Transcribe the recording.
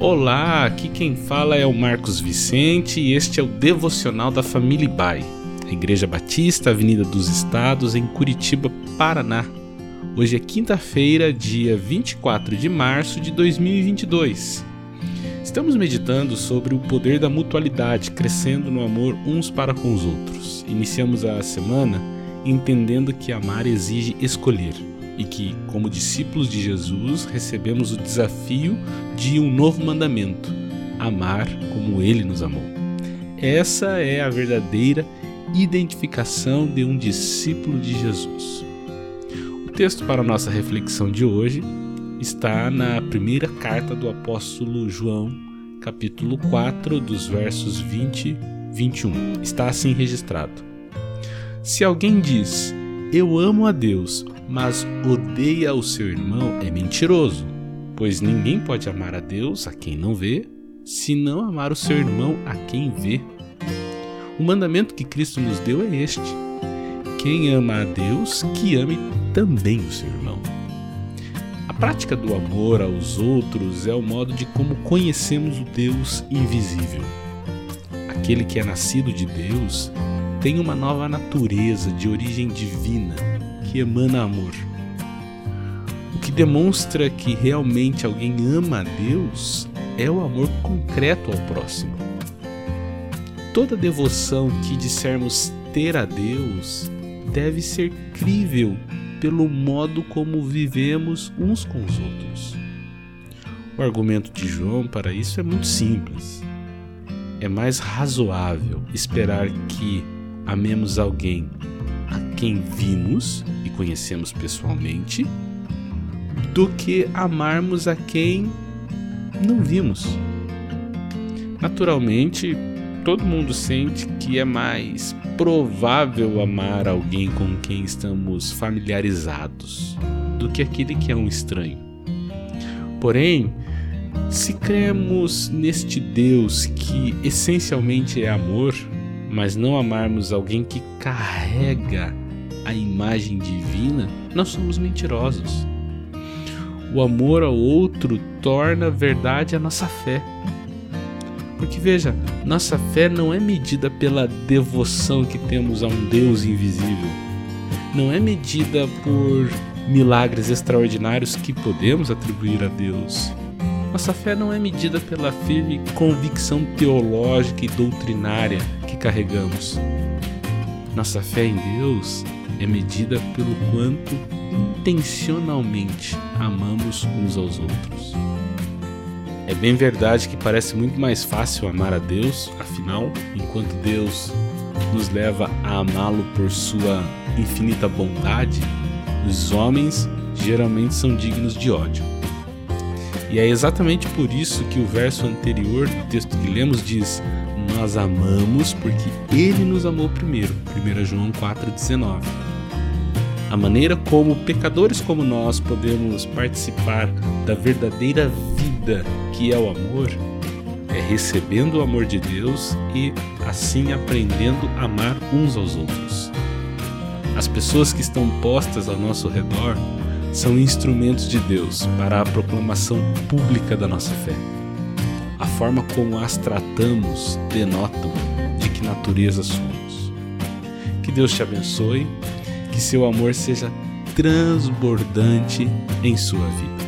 Olá, aqui quem fala é o Marcos Vicente e este é o devocional da Família Bai, Igreja Batista, Avenida dos Estados, em Curitiba, Paraná. Hoje é quinta-feira, dia 24 de março de 2022. Estamos meditando sobre o poder da mutualidade, crescendo no amor uns para com os outros. Iniciamos a semana entendendo que amar exige escolher e que, como discípulos de Jesus, recebemos o desafio de um novo mandamento: amar como ele nos amou. Essa é a verdadeira identificação de um discípulo de Jesus. O texto para nossa reflexão de hoje está na primeira carta do apóstolo João, capítulo 4, dos versos 20 e 21. Está assim registrado: Se alguém diz, Eu amo a Deus, mas odeia o seu irmão, é mentiroso, pois ninguém pode amar a Deus a quem não vê, se não amar o seu irmão a quem vê. O mandamento que Cristo nos deu é este: quem ama a Deus, que ame também o seu irmão. A prática do amor aos outros é o modo de como conhecemos o Deus invisível. Aquele que é nascido de Deus tem uma nova natureza de origem divina que emana amor. O que demonstra que realmente alguém ama a Deus é o amor concreto ao próximo. Toda devoção que dissermos ter a Deus deve ser crível pelo modo como vivemos uns com os outros. O argumento de João para isso é muito simples. É mais razoável esperar que amemos alguém a quem vimos conhecemos pessoalmente do que amarmos a quem não vimos. Naturalmente, todo mundo sente que é mais provável amar alguém com quem estamos familiarizados do que aquele que é um estranho. Porém, se cremos neste Deus que essencialmente é amor, mas não amarmos alguém que carrega a imagem divina, nós somos mentirosos. O amor ao outro torna verdade a nossa fé. Porque veja, nossa fé não é medida pela devoção que temos a um Deus invisível. Não é medida por milagres extraordinários que podemos atribuir a Deus. Nossa fé não é medida pela firme convicção teológica e doutrinária que carregamos. Nossa fé em Deus é medida pelo quanto intencionalmente amamos uns aos outros. É bem verdade que parece muito mais fácil amar a Deus, afinal, enquanto Deus nos leva a amá-lo por sua infinita bondade, os homens geralmente são dignos de ódio. E é exatamente por isso que o verso anterior do texto que lemos diz: Nós amamos porque Ele nos amou primeiro. 1 João 4,19. A maneira como pecadores como nós podemos participar da verdadeira vida que é o amor é recebendo o amor de Deus e assim aprendendo a amar uns aos outros. As pessoas que estão postas ao nosso redor são instrumentos de Deus para a proclamação pública da nossa fé. A forma como as tratamos denotam de que natureza somos. Que Deus te abençoe, que seu amor seja transbordante em sua vida.